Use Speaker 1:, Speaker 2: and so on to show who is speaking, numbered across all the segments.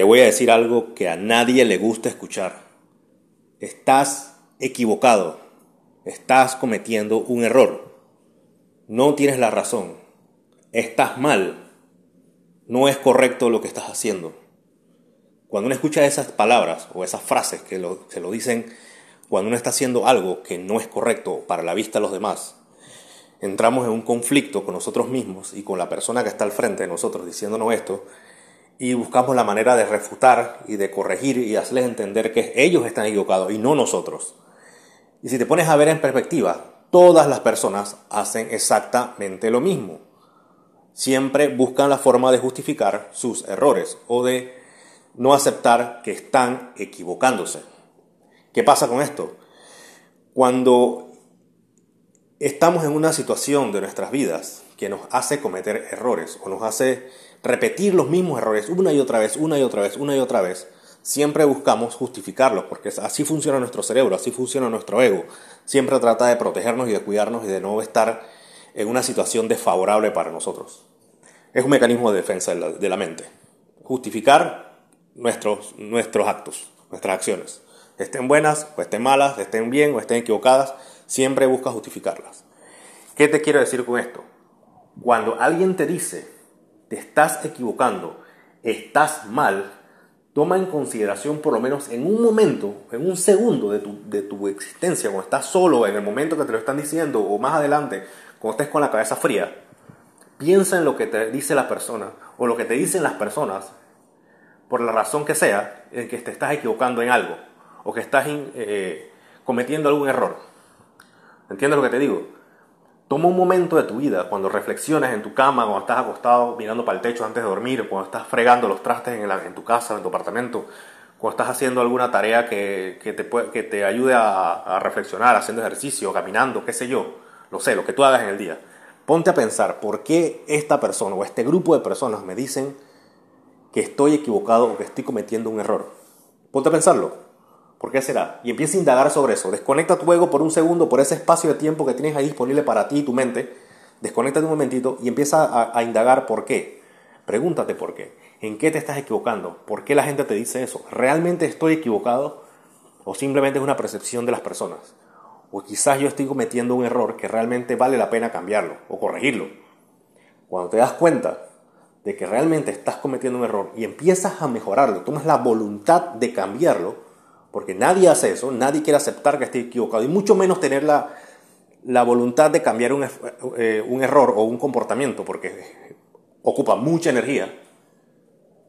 Speaker 1: te voy a decir algo que a nadie le gusta escuchar. Estás equivocado. Estás cometiendo un error. No tienes la razón. Estás mal. No es correcto lo que estás haciendo. Cuando uno escucha esas palabras o esas frases que se lo dicen cuando uno está haciendo algo que no es correcto para la vista de los demás, entramos en un conflicto con nosotros mismos y con la persona que está al frente de nosotros diciéndonos esto y buscamos la manera de refutar y de corregir y hacerles entender que ellos están equivocados y no nosotros. Y si te pones a ver en perspectiva, todas las personas hacen exactamente lo mismo. Siempre buscan la forma de justificar sus errores o de no aceptar que están equivocándose. ¿Qué pasa con esto? Cuando estamos en una situación de nuestras vidas que nos hace cometer errores o nos hace repetir los mismos errores una y otra vez, una y otra vez, una y otra vez, siempre buscamos justificarlos, porque así funciona nuestro cerebro, así funciona nuestro ego. Siempre trata de protegernos y de cuidarnos y de no estar en una situación desfavorable para nosotros. Es un mecanismo de defensa de la, mente. Justificar nuestros, nuestros actos, nuestras acciones. Estén buenas o estén malas, estén bien o estén equivocadas, siempre busca justificarlas. ¿Qué te quiero decir con esto? Cuando alguien te dice, te estás equivocando, estás mal, toma en consideración por lo menos en un momento, en un segundo de tu, de tu existencia, cuando estás solo, en el momento que te lo están diciendo, o más adelante, cuando estés con la cabeza fría, piensa en lo que te dice la persona, o lo que te dicen las personas, por la razón que sea, en que te estás equivocando en algo, o que estás eh, cometiendo algún error. ¿Entiendes lo que te digo? Toma un momento de tu vida, cuando reflexionas en tu cama, cuando estás acostado mirando para el techo antes de dormir, cuando estás fregando los trastes en, tu casa, en tu apartamento, cuando estás haciendo alguna tarea que, te, que te ayude a, a, reflexionar, haciendo ejercicio, caminando, qué sé yo, lo sé, lo que tú hagas en el día. Ponte a pensar por qué esta persona o este grupo de personas me dicen que estoy equivocado o que estoy cometiendo un error. Ponte a pensarlo. ¿Por qué será? Y empieza a indagar sobre eso. Desconecta tu ego por un segundo, por ese espacio de tiempo que tienes ahí disponible para ti y tu mente. Desconecta un momentito y empieza a, indagar por qué. Pregúntate por qué. ¿En qué te estás equivocando? ¿Por qué la gente te dice eso? ¿Realmente estoy equivocado? ¿O simplemente es una percepción de las personas? O quizás yo estoy cometiendo un error que realmente vale la pena cambiarlo o corregirlo. Cuando te das cuenta de que realmente estás cometiendo un error y empiezas a mejorarlo, tomas la voluntad de cambiarlo, porque nadie hace eso, nadie quiere aceptar que esté equivocado y mucho menos tener la, la voluntad de cambiar un, eh, un, error o un comportamiento, porque ocupa mucha energía.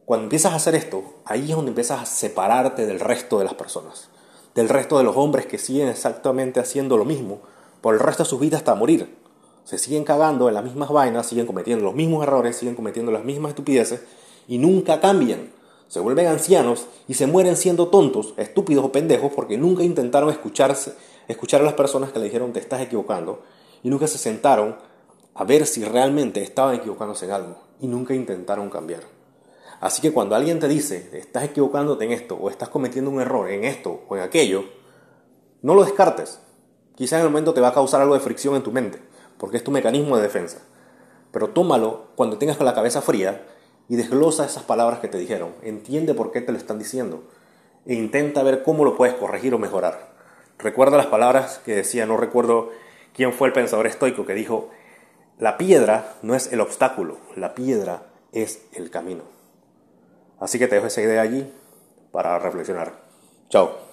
Speaker 1: Cuando empiezas a hacer esto, ahí es donde empiezas a separarte del resto de las personas, del resto de los hombres que siguen exactamente haciendo lo mismo por el resto de sus vidas hasta morir. Se siguen cagando en las mismas vainas, siguen cometiendo los mismos errores, siguen cometiendo las mismas estupideces y nunca cambian se vuelven ancianos y se mueren siendo tontos, estúpidos o pendejos porque nunca intentaron escucharse, escuchar a las personas que le dijeron te estás equivocando y nunca se sentaron a ver si realmente estaban equivocándose en algo y nunca intentaron cambiar. Así que cuando alguien te dice estás equivocándote en esto o estás cometiendo un error en esto o en aquello, no lo descartes. Quizá en el momento te va a causar algo de fricción en tu mente, porque es tu mecanismo de defensa. Pero tómalo cuando tengas la cabeza fría y desglosa esas palabras que te dijeron. Entiende por qué te lo están diciendo e intenta ver cómo lo puedes corregir o mejorar. Recuerda las palabras que decía, no recuerdo quién fue el pensador estoico que dijo, la piedra no es el obstáculo, la piedra es el camino. Así que te dejo esa idea allí para reflexionar. Chao.